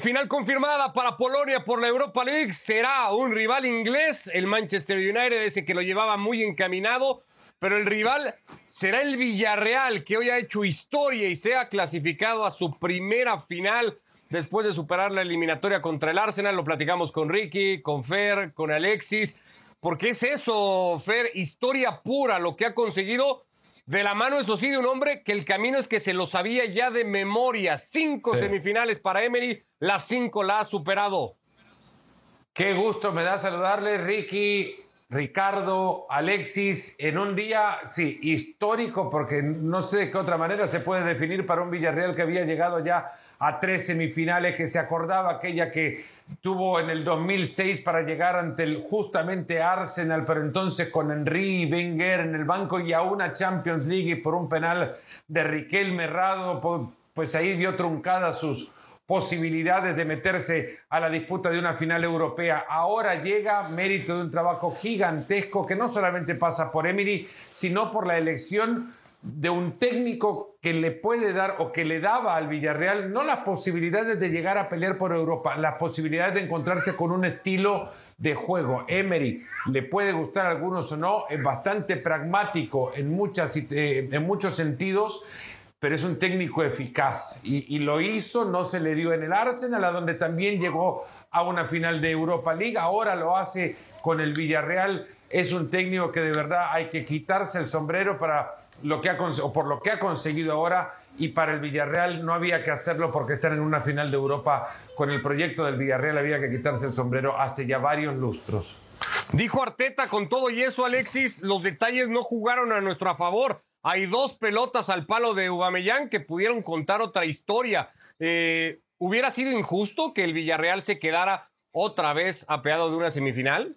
Final confirmada para Polonia por la Europa League. Será un rival inglés, el Manchester United, ese que lo llevaba muy encaminado. Pero el rival será el Villarreal, que hoy ha hecho historia y se ha clasificado a su primera final después de superar la eliminatoria contra el Arsenal. Lo platicamos con Ricky, con Fer, con Alexis. Porque es eso, Fer, historia pura lo que ha conseguido de la mano, eso sí, de un hombre que el camino es que se lo sabía ya de memoria. Cinco semifinales para Emery, las cinco la ha superado. Qué gusto me da saludarle, Ricky, Ricardo, Alexis, en un día, sí, histórico, porque no sé de qué otra manera se puede definir para un Villarreal que había llegado ya a tres semifinales, que se acordaba aquella que tuvo en el 2006 para llegar ante justamente Arsenal, pero entonces con Henry y Wenger en el banco y a una Champions League por un penal de Riquelme Rado, pues ahí vio truncadas sus posibilidades de meterse a la disputa de una final europea. Ahora llega mérito de un trabajo gigantesco que no solamente pasa por Emery, sino por la elección de un técnico que le puede dar o que le daba al Villarreal no las posibilidades de llegar a pelear por Europa, las posibilidades de encontrarse con un estilo de juego. Emery le puede gustar a algunos o no, es bastante pragmático en, muchas, eh, en muchos sentidos, pero es un técnico eficaz y, y lo hizo, no se le dio en el Arsenal, a donde también llegó a una final de Europa League, ahora lo hace con el Villarreal. Es un técnico que de verdad hay que quitarse el sombrero para lo que ha, o por lo que ha conseguido ahora y para el Villarreal no había que hacerlo porque están en una final de Europa con el proyecto del Villarreal había que quitarse el sombrero hace ya varios lustros. Dijo Arteta con todo y eso Alexis, los detalles no jugaron a nuestro favor. Hay dos pelotas al palo de Ubamellán que pudieron contar otra historia. Eh, ¿Hubiera sido injusto que el Villarreal se quedara otra vez apeado de una semifinal?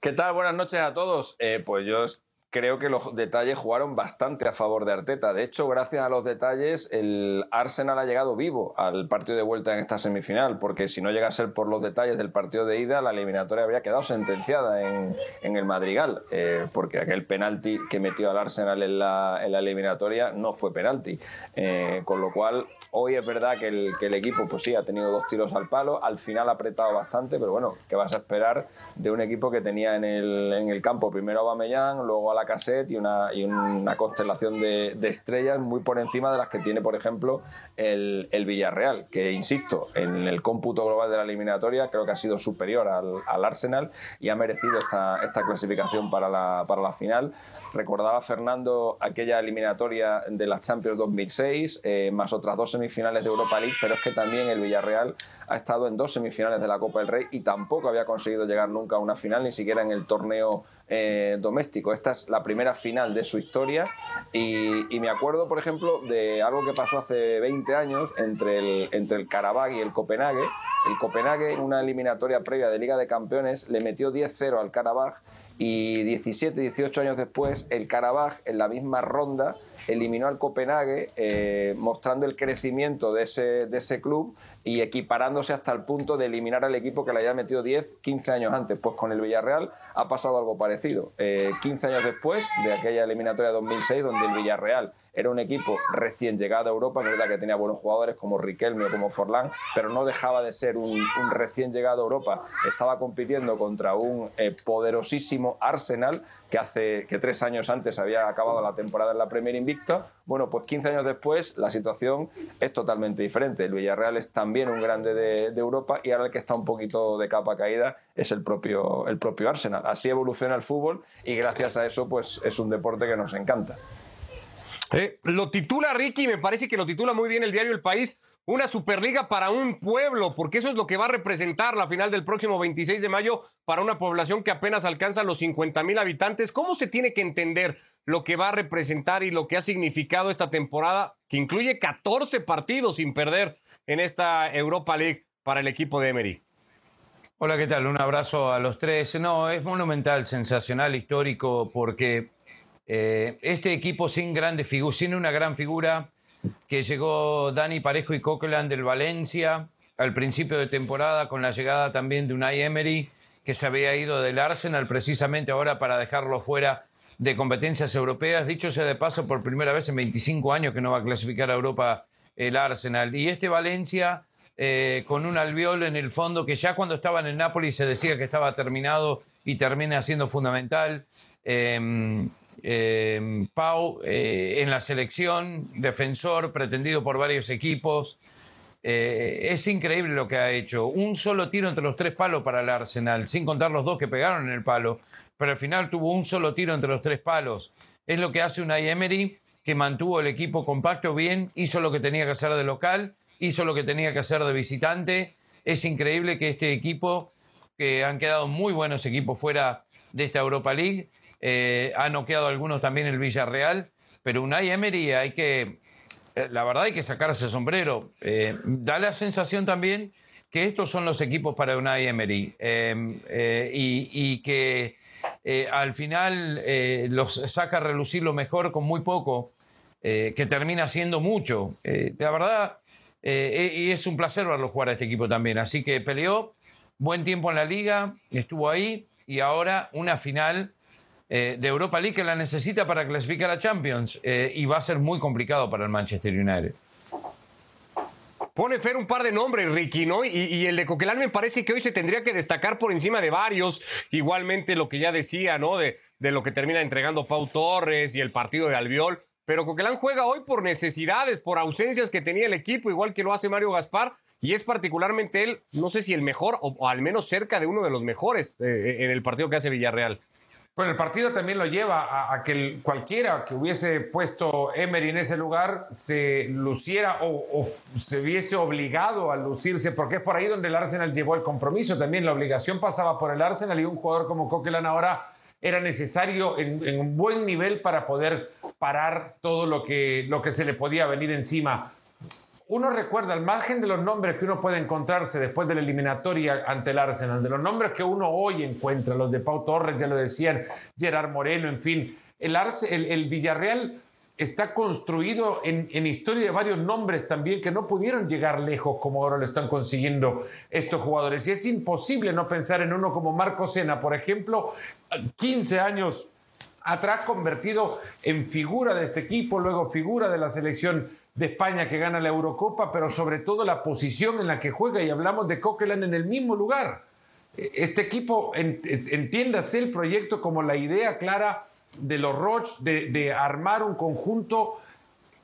¿Qué tal? Buenas noches a todos. Eh, pues yo creo que los detalles jugaron bastante a favor de Arteta. De hecho, gracias a los detalles, el Arsenal ha llegado vivo al partido de vuelta en esta semifinal, porque si no llega a ser por los detalles del partido de ida, la eliminatoria habría quedado sentenciada en, el Madrigal, eh, porque aquel penalti que metió al Arsenal en la, eliminatoria no fue penalti. Eh, con lo cual, hoy es verdad que el, equipo, pues sí, ha tenido dos tiros al palo, al final ha apretado bastante, pero bueno, ¿qué vas a esperar de un equipo que tenía en el, en el campo primero a Bamellán, luego a la cassette y una, constelación de, estrellas muy por encima de las que tiene, por ejemplo, el, Villarreal, que, insisto, en el cómputo global de la eliminatoria creo que ha sido superior al, al Arsenal y ha merecido esta, clasificación para la, final. Recordaba Fernando aquella eliminatoria de la Champions 2006, eh, más otras dos semifinales de Europa League, pero es que también el Villarreal ha estado en dos semifinales de la Copa del Rey y tampoco había conseguido llegar nunca a una final, ni siquiera en el torneo eh, doméstico. Esta es la primera final de su historia y, me acuerdo, por ejemplo, de algo que pasó hace 20 años entre el, entre el y el Copenhague. El Copenhague, en una eliminatoria previa de Liga de Campeones, le metió 10-0 al Karabag y 17, 18 años después el Karabaj en la misma ronda eliminó al Copenhague eh, mostrando el crecimiento de ese, de ese club y equiparándose hasta el punto de eliminar al equipo que le había metido 10, 15 años antes. Pues con el Villarreal ha pasado algo parecido. 15 eh, años después de aquella eliminatoria 2006 donde el Villarreal era un equipo recién llegado a Europa, es verdad que tenía buenos jugadores como Riquelme o como Forlán, pero no dejaba de ser un, recién llegado a Europa. Estaba compitiendo contra un eh, poderosísimo Arsenal que hace que tres años antes había acabado la temporada en la Premier Invicta. Bueno, pues 15 años después la situación es totalmente diferente. El Villarreal es también un grande de, Europa y ahora el que está un poquito de capa caída es el propio, el propio Arsenal. Así evoluciona el fútbol y gracias a eso pues es un deporte que nos encanta. Eh, lo titula Ricky, me parece que lo titula muy bien el diario El País, una Superliga para un pueblo, porque eso es lo que va a representar la final del próximo 26 de mayo para una población que apenas alcanza los 50 mil habitantes. ¿Cómo se tiene que entender lo que va a representar y lo que ha significado esta temporada, que incluye 14 partidos sin perder en esta Europa League para el equipo de Emery? Hola, ¿qué tal? Un abrazo a los tres. No, es monumental, sensacional, histórico, porque eh, este equipo sin grandes figuras, sin una gran figura que llegó Dani Parejo y Coqueland del Valencia al principio de temporada con la llegada también de Unai Emery que se había ido del Arsenal precisamente ahora para dejarlo fuera de competencias europeas. Dicho sea de paso, por primera vez en 25 años que no va a clasificar a Europa el Arsenal. Y este Valencia eh, con un albiol en el fondo que ya cuando estaba en el Napoli se decía que estaba terminado y termina siendo fundamental. Em, em, Pau eh, en la selección, defensor, pretendido por varios equipos. Eh, es increíble lo que ha hecho. Un solo tiro entre los tres palos para el Arsenal, sin contar los dos que pegaron en el palo, pero al final tuvo un solo tiro entre los tres palos. Es lo que hace una Emery que mantuvo el equipo compacto bien, hizo lo que tenía que hacer de local, hizo lo que tenía que hacer de visitante. Es increíble que este equipo, que han quedado muy buenos equipos fuera de esta Europa League, eh, ha noqueado algunos también el Villarreal, pero Unai Emery hay que, eh, la verdad hay que sacarse el sombrero. Eh, da la sensación también que estos son los equipos para Unai Emery y, y, que al final los saca a relucir lo mejor con muy poco, que termina siendo mucho. la verdad, y es un placer verlo jugar a este equipo también. Así que peleó, buen tiempo en la liga, estuvo ahí y ahora una final eh, de Europa League que la necesita para clasificar a Champions eh, y va a ser muy complicado para el Manchester United. Pone Fer un par de nombres, Ricky, ¿no? Y, el de Coquelán me parece que hoy se tendría que destacar por encima de varios. Igualmente lo que ya decía, ¿no? De, de lo que termina entregando Pau Torres y el partido de Albiol. Pero Coquelán juega hoy por necesidades, por ausencias que tenía el equipo, igual que lo hace Mario Gaspar. Y es particularmente él, no sé si el mejor o, al menos cerca de uno de los mejores eh, en el partido que hace Villarreal. Bueno, el partido también lo lleva a, que cualquiera que hubiese puesto Emery en ese lugar se luciera o, se hubiese obligado a lucirse, porque es por ahí donde el Arsenal llevó el compromiso. También la obligación pasaba por el Arsenal y un jugador como Coquelin ahora era necesario en, un buen nivel para poder parar todo lo que, lo que se le podía venir encima uno recuerda, al margen de los nombres que uno puede encontrarse después de la eliminatoria ante el Arsenal, de los nombres que uno hoy encuentra, los de Pau Torres, ya lo decían, Gerard Moreno, en fin, el, el, Villarreal está construido en, historia de varios nombres también que no pudieron llegar lejos como ahora lo están consiguiendo estos jugadores. Y es imposible no pensar en uno como Marco Sena, por ejemplo, 15 años atrás convertido en figura de este equipo, luego figura de la selección de España que gana la Eurocopa, pero sobre todo la posición en la que juega y hablamos de Coquelin en el mismo lugar. Este equipo entiéndase el proyecto como la idea clara de los Roch de, armar un conjunto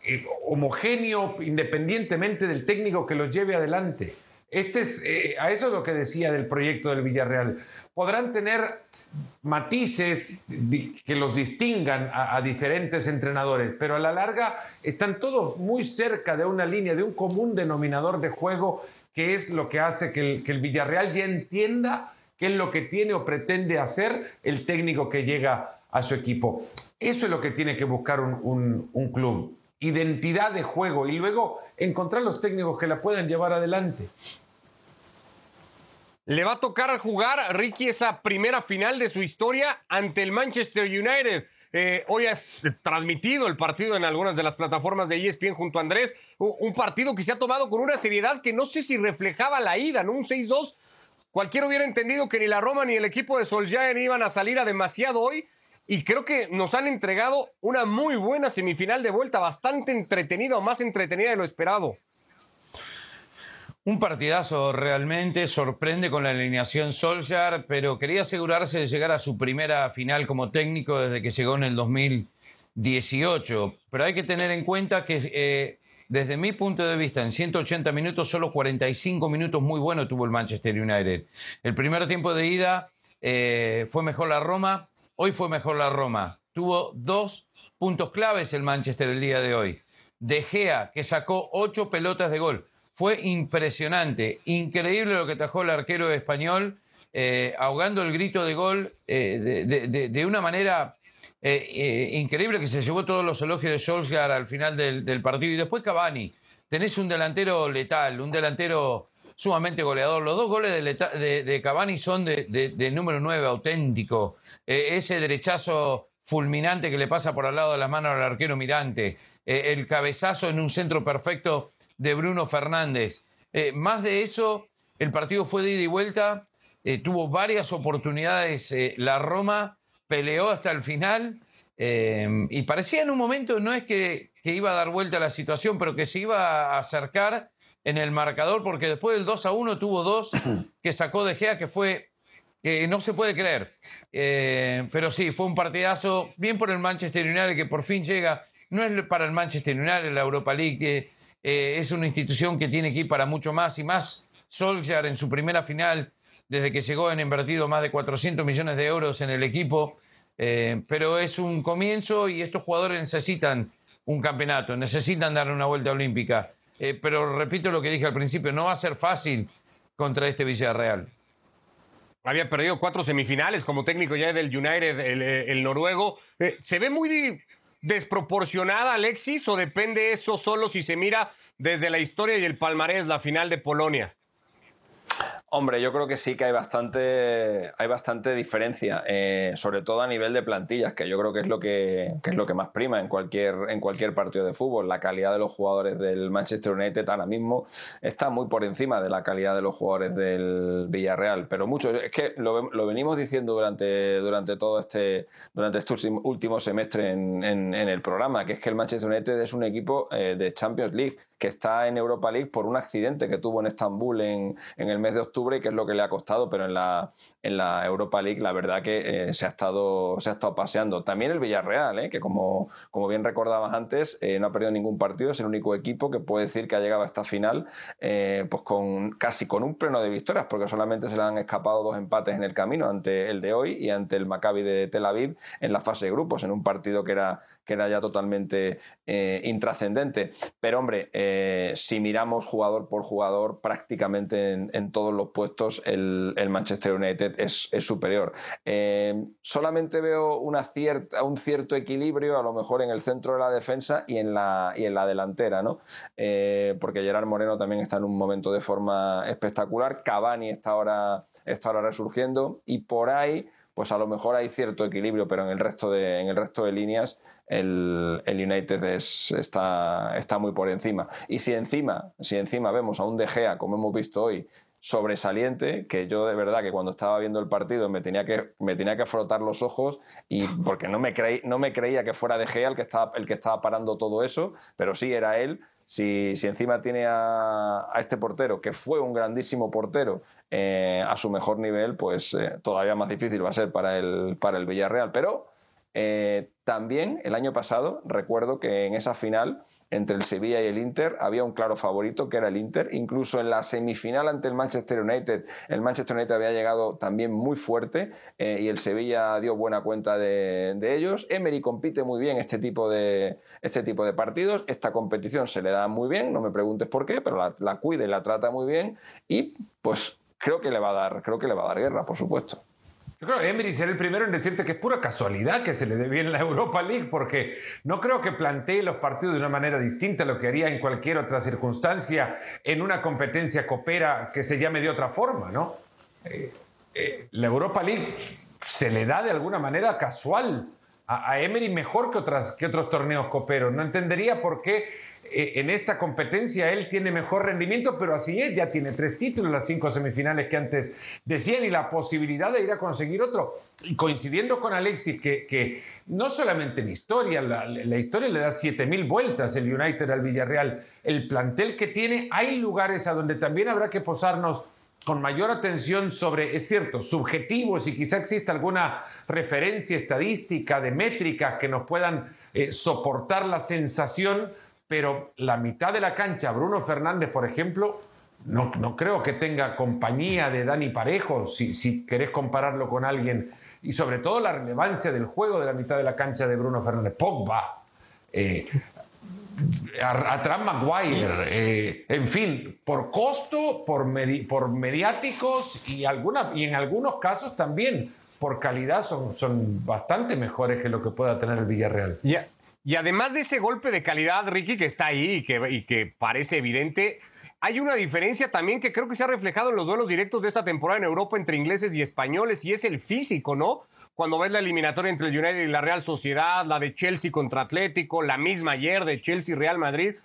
eh, homogéneo independientemente del técnico que los lleve adelante. Este es, eh, a eso es lo que decía del proyecto del Villarreal. Podrán tener matices que los distingan a, diferentes entrenadores, pero a la larga están todos muy cerca de una línea, de un común denominador de juego, que es lo que hace que el, Villarreal ya entienda qué es lo que tiene o pretende hacer el técnico que llega a su equipo. Eso es lo que tiene que buscar un, un club, identidad de juego y luego encontrar los técnicos que la puedan llevar adelante. Le va a tocar jugar Ricky esa primera final de su historia ante el Manchester United. Eh, hoy has transmitido el partido en algunas de las plataformas de ESPN junto a Andrés. Un partido que se ha tomado con una seriedad que no sé si reflejaba la ida, ¿no? Un 6-2. Cualquiera hubiera entendido que ni la Roma ni el equipo de Solskjaer iban a salir a demasiado hoy. Y creo que nos han entregado una muy buena semifinal de vuelta, bastante entretenida o más entretenida de lo esperado. Un partidazo realmente, sorprende con la alineación Solskjaer, pero quería asegurarse de llegar a su primera final como técnico desde que llegó en el 2018. Pero hay que tener en cuenta que eh, desde mi punto de vista, en 180 minutos, solo 45 minutos muy buenos tuvo el Manchester United. El primer tiempo de ida eh, fue mejor la Roma, hoy fue mejor la Roma. Tuvo dos puntos claves el Manchester el día de hoy. De Gea, que sacó ocho pelotas de gol fue impresionante, increíble lo que tajó el arquero español, eh, ahogando el grito de gol eh, de, una manera eh, increíble que se llevó todos los elogios de Solskjaer al final del, partido. Y después Cavani, tenés un delantero letal, un delantero sumamente goleador. Los dos goles de, Cavani son de, número 9, auténtico. ese derechazo fulminante que le pasa por al lado de las manos al arquero mirante. el cabezazo en un centro perfecto de Bruno Fernández. Eh, más de eso, el partido fue de ida y vuelta, eh, tuvo varias oportunidades eh, la Roma, peleó hasta el final y parecía en un momento, no es que, iba a dar vuelta a la situación, pero que se iba a acercar en el marcador, porque después del 2 a 1 tuvo dos que sacó de Gea, que fue que no se puede creer. Pero sí, fue un partidazo, bien por el Manchester United, que por fin llega. No es para el Manchester United, la Europa League, que eh, es una institución que tiene que ir para mucho más y más. Solskjaer en su primera final, desde que llegó, han invertido más de 400 millones de euros en el equipo. Eh, pero es un comienzo y estos jugadores necesitan un campeonato, necesitan dar una vuelta olímpica. pero repito lo que dije al principio, no va a ser fácil contra este Villarreal. Había perdido cuatro semifinales como técnico ya del United, el, noruego. Eh, ¿Se ve muy desproporcionada, Alexis, o depende eso solo si se mira desde la historia y el palmarés, la final de Polonia? Hombre, yo creo que sí que hay bastante, hay bastante diferencia, eh, sobre todo a nivel de plantillas, que yo creo que es lo que, es lo que más prima en cualquier, en cualquier partido de fútbol. La calidad de los jugadores del Manchester United ahora mismo está muy por encima de la calidad de los jugadores del Villarreal. Pero mucho, es que lo, venimos diciendo durante, durante todo este, durante este último semestre en, en, el programa, que es que el Manchester United es un equipo eh, de Champions League que está en Europa League por un accidente que tuvo en Estambul en, en el mes de octubre, que es lo que le ha costado, pero en la, en la Europa League la verdad que eh, se, ha estado, se ha estado paseando. También el Villarreal, eh, que como, como bien recordabas antes, eh, no ha perdido ningún partido, es el único equipo que puede decir que ha llegado a esta final pues con casi con un pleno de victorias, porque solamente se le han escapado dos empates en el camino, ante el de hoy y ante el Maccabi de Tel Aviv en la fase de grupos, en un partido que era que era ya totalmente intrascendente. Pero hombre, si miramos jugador por jugador, prácticamente en, todos los puestos el, Manchester United es, superior. Eh, solamente veo un cierto equilibrio, a lo mejor en el centro de la defensa y en la, delantera, ¿no? Eh, porque Gerard Moreno también está en un momento de forma espectacular. Cavani está ahora resurgiendo y por ahí pues a lo mejor hay cierto equilibrio, pero en el resto de, en el resto de líneas el, United está, está muy por encima. Y si encima, si encima vemos a un De Gea, como hemos visto hoy, sobresaliente, que yo de verdad que cuando estaba viendo el partido me tenía que, me tenía que frotar los ojos y porque no me, creí, no me creía que fuera De Gea el que, estaba, el que estaba parando todo eso, pero sí era él. Si, si encima tiene a, este portero, que fue un grandísimo portero, eh, a su mejor nivel, pues eh, todavía más difícil va a ser para el, para el Villarreal. Pero eh, también el año pasado recuerdo que en esa final entre el Sevilla y el Inter había un claro favorito que era el Inter. Incluso en la semifinal ante el Manchester United, el Manchester United había llegado también muy fuerte y el Sevilla dio buena cuenta de, ellos. Emery compite muy bien este tipo, de, este tipo de partidos. Esta competición se le da muy bien, no me preguntes por qué, pero la, la cuida y la trata muy bien y pues creo que le va a dar, creo que le va a dar guerra, por supuesto. Yo creo que Emery será el primero en decirte que es pura casualidad que se le dé bien la Europa League, porque no creo que plantee los partidos de una manera distinta a lo que haría en cualquier otra circunstancia en una competencia copera que se llame de otra forma, ¿no? Eh, eh, la Europa League se le da de alguna manera casual a, Emery mejor que, otras, que otros torneos coperos. No entendería por qué en esta competencia él tiene mejor rendimiento, pero así es, ya tiene tres títulos, las cinco semifinales que antes decían y la posibilidad de ir a conseguir otro. Y coincidiendo con Alexis, que, no solamente en historia, la, historia le da 7.000 vueltas el United al Villarreal, el plantel que tiene, hay lugares a donde también habrá que posarnos con mayor atención sobre, es cierto, subjetivos y quizá exista alguna referencia estadística de métricas que nos puedan eh, soportar la sensación pero la mitad de la cancha, Bruno Fernández, por ejemplo, no, no creo que tenga compañía de Dani Parejo, si, si, querés compararlo con alguien, y sobre todo la relevancia del juego de la mitad de la cancha de Bruno Fernández. Pogba, eh, atrás Maguire, eh, en fin, por costo, por, por mediáticos y, alguna, y en algunos casos también por calidad son, son bastante mejores que lo que pueda tener el Villarreal. Y además de ese golpe de calidad, Ricky, que está ahí y que, y parece evidente, hay una diferencia también que creo que se ha reflejado en los duelos directos de esta temporada en Europa entre ingleses y españoles, y es el físico, ¿no? Cuando ves la eliminatoria entre el United y la Real Sociedad, la de Chelsea contra Atlético, la misma ayer de Chelsea-Real Madrid,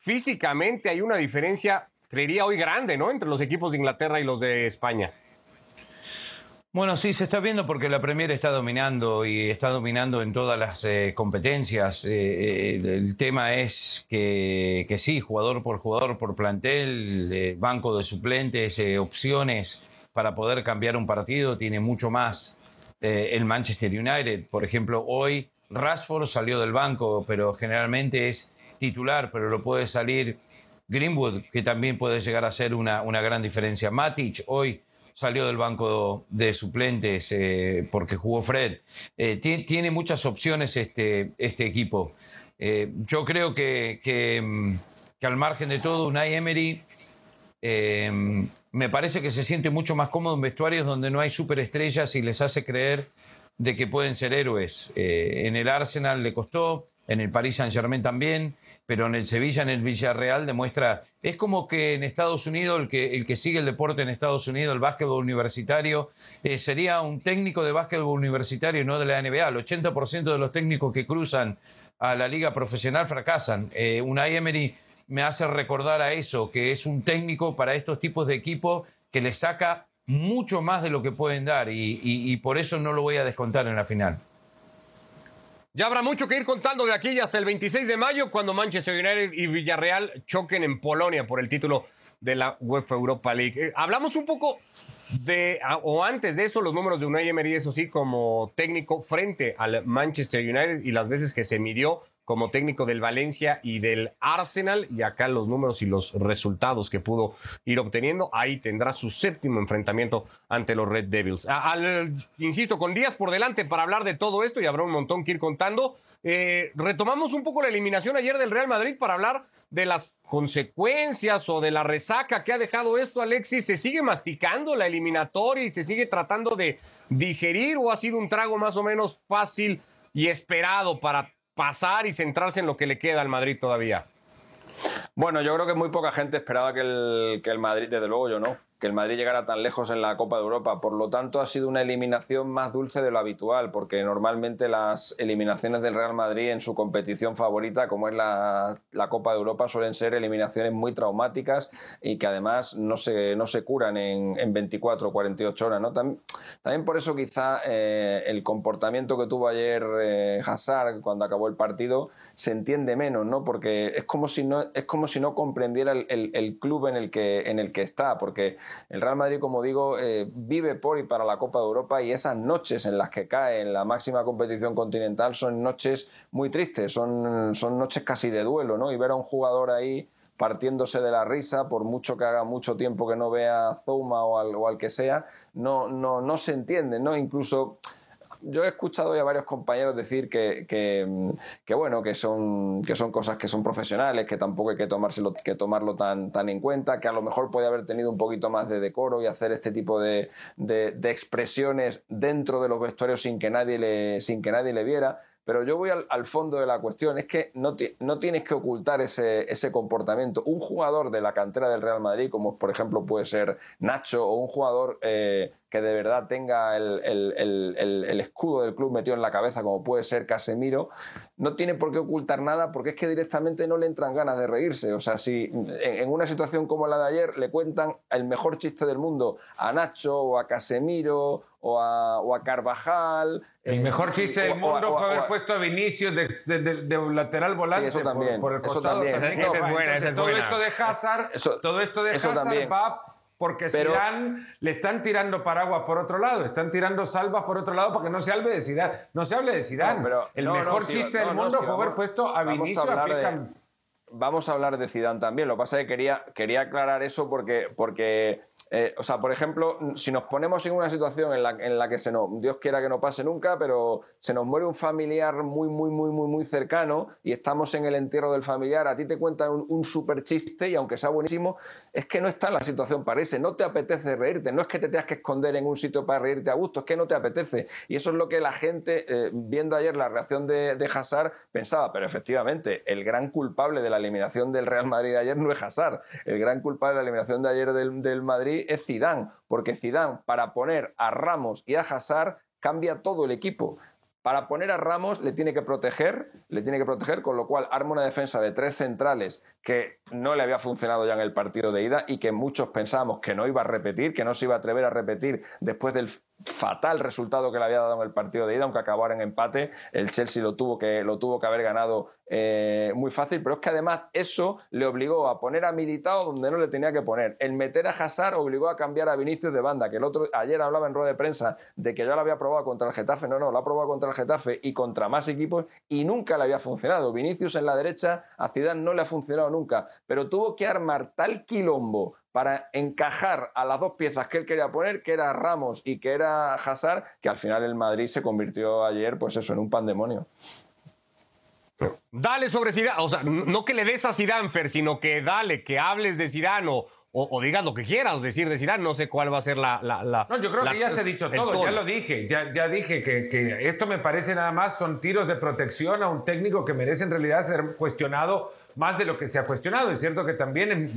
físicamente hay una diferencia, creería hoy grande, ¿no? Entre los equipos de Inglaterra y los de España. Bueno, sí, se está viendo porque la Premier está dominando y está dominando en todas las eh, competencias. Eh, eh, el tema es que, que, sí, jugador por jugador, por plantel, banco de suplentes, opciones para poder cambiar un partido, tiene mucho más el Manchester United. Por ejemplo, hoy Rashford salió del banco, pero generalmente es titular, pero lo puede salir Greenwood, que también puede llegar a ser una, una gran diferencia. Matic hoy salió del banco de suplentes eh, porque jugó Fred. Eh, tiene, muchas opciones este, este equipo. Eh, yo creo que, que, al margen de todo, Unai Emery me parece que se siente mucho más cómodo en vestuarios donde no hay superestrellas y les hace creer de que pueden ser héroes. en el Arsenal le costó, en el Paris Saint Germain también pero en el Sevilla, en el Villarreal, demuestra. Es como que en Estados Unidos, el que, el que sigue el deporte en Estados Unidos, el básquetbol universitario, eh, sería un técnico de básquetbol universitario, no de la NBA. El 80% de los técnicos que cruzan a la liga profesional fracasan. Eh, Unai Emery me hace recordar a eso, que es un técnico para estos tipos de equipos que le saca mucho más de lo que pueden dar y por eso no lo voy a descontar en la final. Ya habrá mucho que ir contando de aquí hasta el 26 de mayo, cuando Manchester United y Villarreal choquen en Polonia por el título de la UEFA Europa League. Eh, hablamos un poco de, ah, o antes de eso, los números de Unai Emery, eso sí, como técnico frente al Manchester United y las veces que se midió como técnico del Valencia y del Arsenal, y acá los números y los resultados que pudo ir obteniendo, ahí tendrá su séptimo enfrentamiento ante los Red Devils. Insisto, con días por delante para hablar de todo esto y habrá un montón que ir contando. Eh, retomamos un poco la eliminación ayer del Real Madrid para hablar de las consecuencias o de la resaca que ha dejado esto, Alexis. ¿Se sigue masticando la eliminatoria y se sigue tratando de digerir o ha sido un trago más o menos fácil y esperado para pasar y centrarse en lo que le queda al Madrid todavía? Bueno, yo creo que muy poca gente esperaba que el, que el Madrid, desde luego yo no, que el Madrid llegara tan lejos en la Copa de Europa. Por lo tanto, ha sido una eliminación más dulce de lo habitual, porque normalmente las eliminaciones del Real Madrid en su competición favorita, como es la, Copa de Europa, suelen ser eliminaciones muy traumáticas y que además no se, no se curan en, en 24 o 48 horas. ¿no? También, también por eso quizá eh, el comportamiento que tuvo ayer eh, Hazard cuando acabó el partido se entiende menos, ¿no? porque es como si no, es como si no comprendiera el, el club en el, que, en el que está, porque el Real Madrid, como digo, eh, vive por y para la Copa de Europa y esas noches en las que cae en la máxima competición continental son noches muy tristes, son, son noches casi de duelo, ¿no? Y ver a un jugador ahí partiéndose de la risa, por mucho que haga mucho tiempo que no vea a Zouma o al, o al que sea, no, no, no se entiende, ¿no? Incluso yo he escuchado ya a varios compañeros decir que, que, bueno, que son, que son cosas que son profesionales, que tampoco hay que, tomárselo, que tomarlo tan, tan en cuenta, que a lo mejor puede haber tenido un poquito más de decoro y hacer este tipo de, de, de expresiones dentro de los vestuarios sin que nadie le, sin que nadie le viera. Pero yo voy al, fondo de la cuestión, es que no, no tienes que ocultar ese, ese, comportamiento. Un jugador de la cantera del Real Madrid, como por ejemplo puede ser Nacho, o un jugador eh, que de verdad tenga el, el, escudo del club metido en la cabeza, como puede ser Casemiro, no tiene por qué ocultar nada porque es que directamente no le entran ganas de reírse. O sea, si en, una situación como la de ayer le cuentan el mejor chiste del mundo a Nacho o a Casemiro o a, o a Carvajal. El eh, mejor chiste del mundo fue haber puesto a Vinicius de, un lateral volante eso también, por, el costado. Eso también. es todo esto de Hazard, todo esto de Hazard va porque Pero, le están tirando paraguas por otro lado, están tirando salvas por otro lado porque no se hable de Zidane. No se hable de Zidane. pero, el mejor chiste del mundo fue haber puesto a Vinicius a, Vamos a hablar de Zidane también. Lo que pasa es que quería, quería aclarar eso porque, porque eh, o sea, por ejemplo, si nos ponemos en una situación en la, en la que se nos, Dios quiera que no pase nunca, pero se nos muere un familiar muy, muy, muy, muy, muy cercano y estamos en el entierro del familiar, a ti te cuentan un, un super chiste y aunque sea buenísimo, es que no está en la situación para ese, no te apetece reírte, no es que te tengas que esconder en un sitio para reírte a gusto, es que no te apetece. Y eso es lo que la gente, eh, viendo ayer la reacción de, de Hazard, pensaba, pero efectivamente, el gran culpable de la eliminación del Real Madrid de ayer no es Hazard, el gran culpable de la eliminación de ayer del, del Madrid es Zidane, porque Zidane para poner a Ramos y a Hazard cambia todo el equipo. Para poner a Ramos le tiene que proteger, le tiene que proteger, con lo cual arma una defensa de tres centrales que no le había funcionado ya en el partido de ida y que muchos pensábamos que no iba a repetir, que no se iba a atrever a repetir después del fatal resultado que le había dado en el partido de ida, aunque acabara en empate. El Chelsea lo tuvo que, lo tuvo que haber ganado eh, muy fácil, pero es que además eso le obligó a poner a Militao donde no le tenía que poner. El meter a Hazard obligó a cambiar a Vinicius de banda, que el otro ayer hablaba en rueda de prensa de que ya lo había probado contra el Getafe. No, no, lo ha probado contra el Getafe y contra más equipos y nunca le había funcionado. Vinicius en la derecha a Zidane no le ha funcionado nunca, pero tuvo que armar tal quilombo para encajar a las dos piezas que él quería poner, que era Ramos y que era Hazard, que al final el Madrid se convirtió ayer, pues eso, en un pandemonio. Dale sobre Zidane, o sea, no que le des a Zidane, Fer, sino que dale, que hables de Zidane o, o, digas lo que quieras decir de Zidane, no sé cuál va a ser la... la, no, yo creo que ya se ha dicho todo, ya lo dije, ya, ya dije que, que, esto me parece nada más son tiros de protección a un técnico que merece en realidad ser cuestionado más de lo que se ha cuestionado. Es cierto que también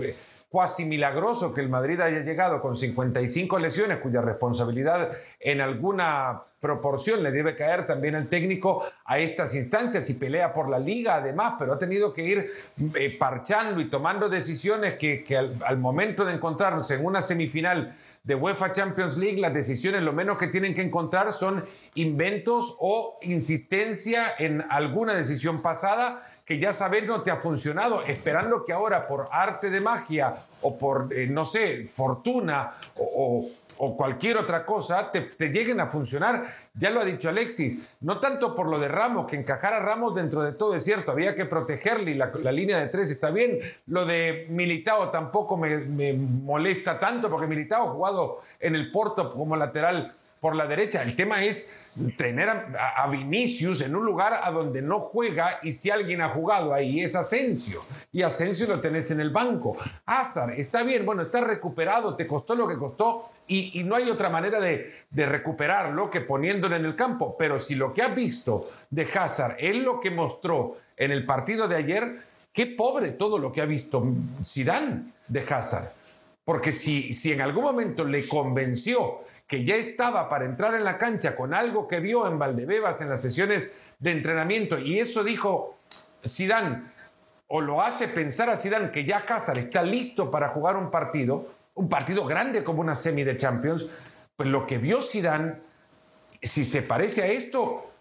cuasi milagroso que el Madrid haya llegado con 55 lesiones, cuya responsabilidad en alguna proporción le debe caer también al técnico a estas instancias y pelea por la liga además, pero ha tenido que ir eh, parchando y tomando decisiones que, al, momento de encontrarse en una semifinal de UEFA Champions League, las decisiones lo menos que tienen que encontrar son inventos o insistencia en alguna decisión pasada que ya sabes no te ha funcionado, esperando que ahora por arte de magia o por, eh, no sé, fortuna o, cualquier otra cosa te, lleguen a funcionar. Ya lo ha dicho Alexis, no tanto por lo de Ramos, que encajar a Ramos dentro de todo es cierto, había que protegerle y la, línea de tres está bien. Lo de Militao tampoco me, me molesta tanto porque Militao ha jugado en el Porto como lateral por la derecha. El tema es tener a, Vinicius en un lugar a donde no juega y si alguien ha jugado ahí es Asensio y Asensio lo tenés en el banco. Hazard, está bien, bueno, está recuperado, te costó lo que costó y, no hay otra manera de, recuperarlo que poniéndolo en el campo. Pero si lo que has visto de Hazard es lo que mostró en el partido de ayer, qué pobre todo lo que ha visto Zidane de Hazard. Porque si en algún momento le convenció que ya estaba para entrar en la cancha con algo que vio en Valdebebas en las sesiones de entrenamiento y eso dijo Zidane o lo hace pensar a Zidane que ya Cázar está listo para jugar un partido, un partido grande como una semi de Champions, pues lo que vio Zidane si se parece a esto,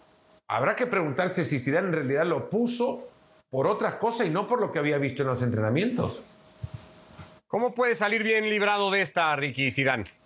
habrá que preguntarse si Zidane en realidad lo puso por otras cosas y no por lo que había visto en los entrenamientos. ¿Cómo puede salir bien librado de esta Ricky Zidane?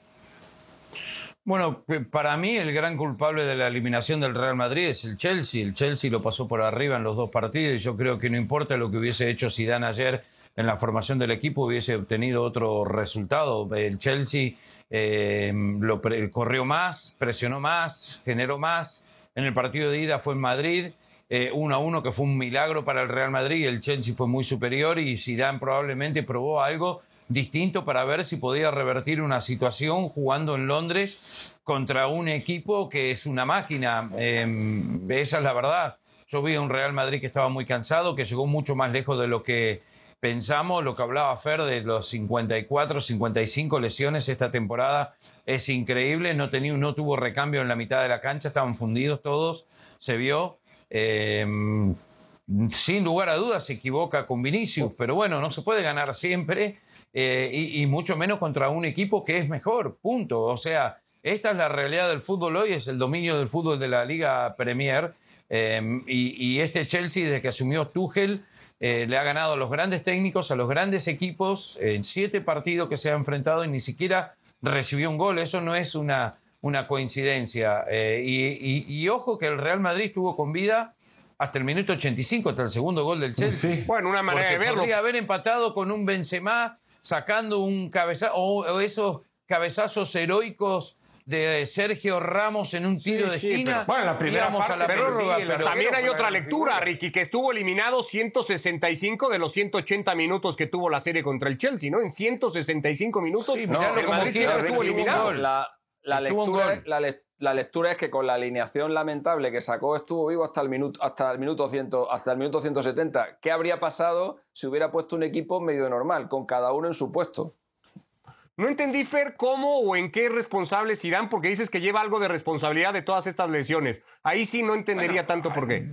Bueno, para mí el gran culpable de la eliminación del Real Madrid es el Chelsea. El Chelsea lo pasó por arriba en los dos partidos y yo creo que no importa lo que hubiese hecho Zidane ayer en la formación del equipo, hubiese obtenido otro resultado. El Chelsea eh, lo corrió más, presionó más, generó más. En el partido de ida fue en Madrid, eh, uno a uno, que fue un milagro para el Real Madrid. El Chelsea fue muy superior y Zidane probablemente probó algo distinto para ver si podía revertir una situación jugando en Londres contra un equipo que es una máquina. Em, esa es la verdad. Yo vi a un Real Madrid que estaba muy cansado, que llegó mucho más lejos de lo que pensamos. Lo que hablaba Fer de los 54, 55 lesiones esta temporada es increíble. No, tenía, no tuvo recambio en la mitad de la cancha, estaban fundidos todos, se vio. Em, sin lugar a dudas se equivoca con Vinicius, pero bueno, no se puede ganar siempre eh, y, mucho menos contra un equipo que es mejor, punto. O sea, esta es la realidad del fútbol hoy, es el dominio del fútbol de la Liga Premier. Em, y, este Chelsea, desde que asumió Tuchel, eh, le ha ganado a los grandes técnicos, a los grandes equipos, en siete partidos que se ha enfrentado y ni siquiera recibió un gol. Eso no es una, una coincidencia. Eh, y, ojo que el Real Madrid estuvo con vida hasta el minuto 85, hasta el segundo gol del Chelsea. Bueno, una manera de verlo. Podría haber empatado con un Benzema sacando un cabezazo, o, esos cabezazos heroicos de Sergio Ramos en un tiro de esquina. bueno, la primera parte, pero, también hay otra lectura, Ricky, que estuvo eliminado 165 de los 180 minutos que tuvo la serie contra el Chelsea, ¿no? En 165 minutos, no, el Madrid estuvo eliminado. La, la, lectura, la, lectura, es que con la alineación lamentable que sacó estuvo vivo hasta el minuto hasta el minuto 100, hasta el minuto 170. ¿Qué habría pasado si hubiera puesto un equipo medio normal, con cada uno en su puesto? No entendí, Fer, cómo o en qué es responsable Zidane, porque dices que lleva algo de responsabilidad de todas estas lesiones. Ahí sí no entendería tanto por qué.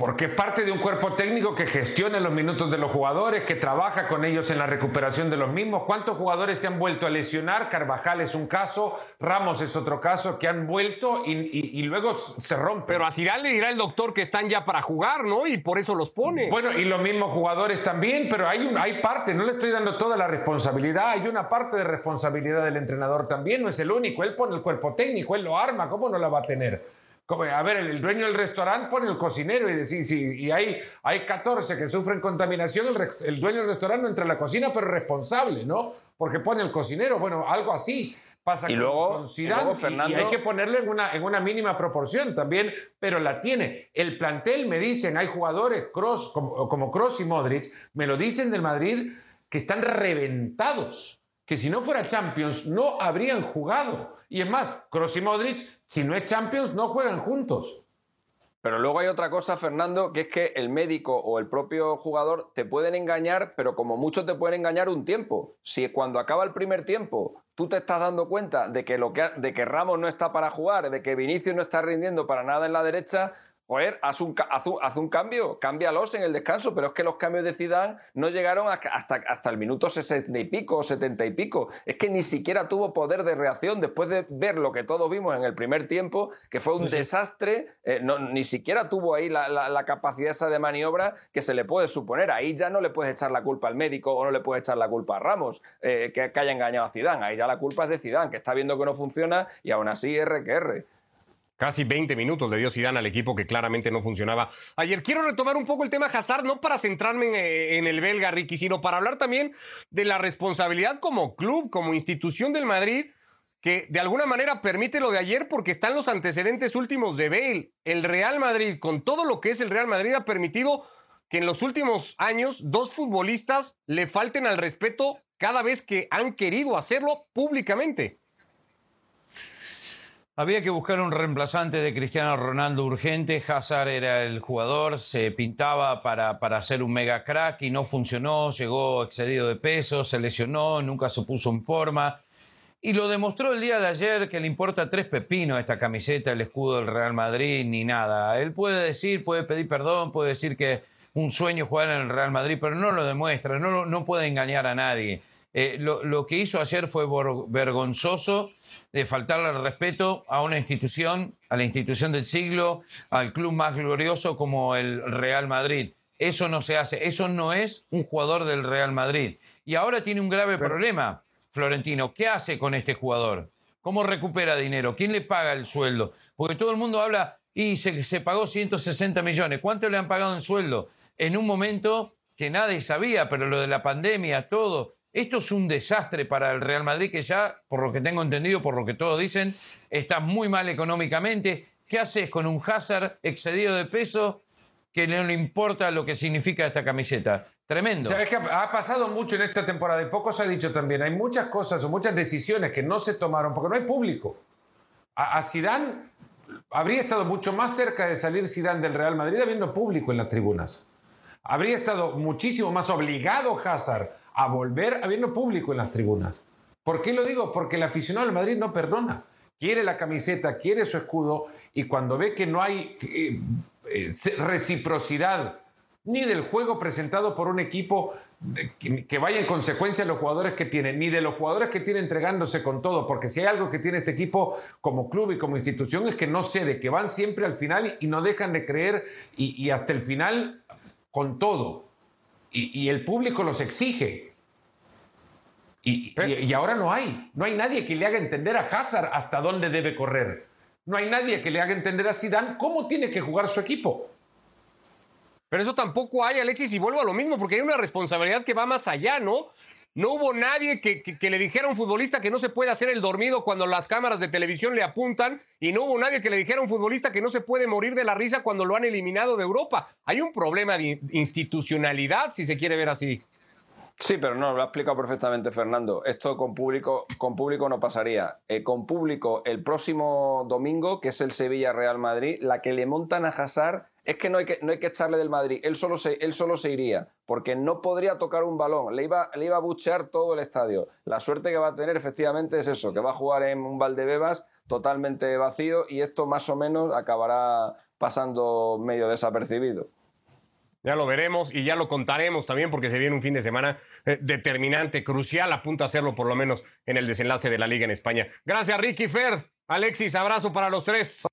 Porque es parte de un cuerpo técnico que gestiona los minutos de los jugadores, que trabaja con ellos en la recuperación de los mismos. ¿Cuántos jugadores se han vuelto a lesionar? Carvajal es un caso, Ramos es otro caso, que han vuelto y, luego se rompen. Pero a Zidane le dirá el doctor que están ya para jugar, ¿no? Y por eso los pone. Bueno, y los mismos jugadores también, pero hay, un, hay parte, no le estoy dando toda la responsabilidad, hay una parte de responsabilidad del entrenador también, no es el único, él pone el cuerpo técnico, él lo arma, ¿cómo no la va a tener? A ver, el dueño del restaurante pone el cocinero y decir, y hay, hay 14 que sufren contaminación, el, dueño del restaurante no entra en la cocina, pero es responsable, ¿no? Porque pone el cocinero, bueno, algo así pasa y luego, con, y, hay que ponerlo en una, en una mínima proporción también, pero la tiene. El plantel, me dicen, hay jugadores Cross, como, como Cross y Modric, me lo dicen del Madrid, que están reventados, que si no fuera Champions no habrían jugado. Y es más, Cross y Modric si no es Champions, no juegan juntos. Pero luego hay otra cosa, Fernando, que es que el médico o el propio jugador te pueden engañar, pero como mucho te pueden engañar un tiempo. Si cuando acaba el primer tiempo tú te estás dando cuenta de que, lo que, de que Ramos no está para jugar, de que Vinicius no está rindiendo para nada en la derecha, Joder, haz un, haz, un, cambio, cámbialos en el descanso, pero es que los cambios de Zidane no llegaron hasta, hasta el minuto sesenta y pico o setenta y pico. Es que ni siquiera tuvo poder de reacción después de ver lo que todos vimos en el primer tiempo, que fue un desastre, eh, ni siquiera tuvo ahí la, capacidad esa de maniobra que se le puede suponer. Ahí ya no le puedes echar la culpa al médico o no le puedes echar la culpa a Ramos, eh, que, que, haya engañado a Zidane. Ahí ya la culpa es de Zidane, que está viendo que no funciona y aún así R que R. Casi 20 minutos le dio Zidane al equipo que claramente no funcionaba. Ayer quiero retomar un poco el tema Hazard, no para centrarme eh, en, el belga, Ricky, sino para hablar también de la responsabilidad como club, como institución del Madrid, que de alguna manera permite lo de ayer porque están los antecedentes últimos de Bale. El Real Madrid, con todo lo que es el Real Madrid, ha permitido que en los últimos años dos futbolistas le falten al respeto cada vez que han querido hacerlo públicamente. Había que buscar un reemplazante de Cristiano Ronaldo urgente. Hazard era el jugador, se pintaba para, para un mega crack y no funcionó. Llegó excedido de peso, se lesionó, nunca se puso en forma. Y lo demostró el día de ayer que le importa tres pepinos esta camiseta, el escudo del Real Madrid, ni nada. Él puede decir, puede pedir perdón, puede decir que un sueño jugar en el Real Madrid, pero no lo demuestra, no, no puede engañar a nadie. Eh, lo, lo que hizo ayer fue vergonzoso de faltarle al respeto a una institución, a la institución del siglo, al club más glorioso como el Real Madrid. Eso no se hace, eso no es un jugador del Real Madrid. Y ahora tiene un grave problema, Florentino. ¿Qué hace con este jugador? ¿Cómo recupera dinero? ¿Quién le paga el sueldo? Porque todo el mundo habla y se, se pagó 160 millones. ¿Cuánto le han pagado en sueldo? En un momento que nadie sabía, pero lo de la pandemia, todo, esto es un desastre para el Real Madrid que ya, por lo que tengo entendido, por lo que todos dicen, está muy mal económicamente. ¿Qué haces con un Hazard excedido de peso que no le importa lo que significa esta camiseta? Tremendo. Sabes que ha pasado mucho en esta temporada y poco se ha dicho también. Hay muchas cosas o muchas decisiones que no se tomaron porque no hay público. A, Zidane habría estado mucho más cerca de salir Zidane del Real Madrid habiendo público en las tribunas. Habría estado muchísimo más obligado Hazard a volver habiendo público en las tribunas. ¿Por qué lo digo? Porque el aficionado del Madrid no perdona. Quiere la camiseta, quiere su escudo y cuando ve que no hay eh, eh, reciprocidad ni del juego presentado por un equipo que, vaya en consecuencia a los jugadores que tiene, ni de los jugadores que tiene entregándose con todo, porque si hay algo que tiene este equipo como club y como institución es que no cede, que van siempre al final y no dejan de creer y, hasta el final con todo. Y el público los exige. Y, ahora no hay. No hay nadie que le haga entender a Hazard hasta dónde debe correr. No hay nadie que le haga entender a Zidane cómo tiene que jugar su equipo. Pero eso tampoco hay, Alexis, y vuelvo a lo mismo, porque hay una responsabilidad que va más allá, ¿no? No hubo nadie que, le dijera a un futbolista que no se puede hacer el dormido cuando las cámaras de televisión le apuntan, y no hubo nadie que le dijera a un futbolista que no se puede morir de la risa cuando lo han eliminado de Europa. Hay un problema de institucionalidad, si se quiere ver así. Sí, pero no, lo ha explicado perfectamente Fernando. Esto con público, con público no pasaría. Eh, con público el próximo domingo, que es el Sevilla Real Madrid, la que le montan a Hazard es que no hay que, no hay que echarle del Madrid, él solo, se, él solo se iría, porque no podría tocar un balón, le iba, le iba a buchear todo el estadio. La suerte que va a tener efectivamente es eso, que va a jugar en un Valdebebas totalmente vacío y esto más o menos acabará pasando medio desapercibido. Ya lo veremos y ya lo contaremos también porque se viene un fin de semana eh, determinante, crucial, a punto de hacerlo por lo menos en el desenlace de la liga en España. Gracias Ricky Fer, Alexis, abrazo para los tres.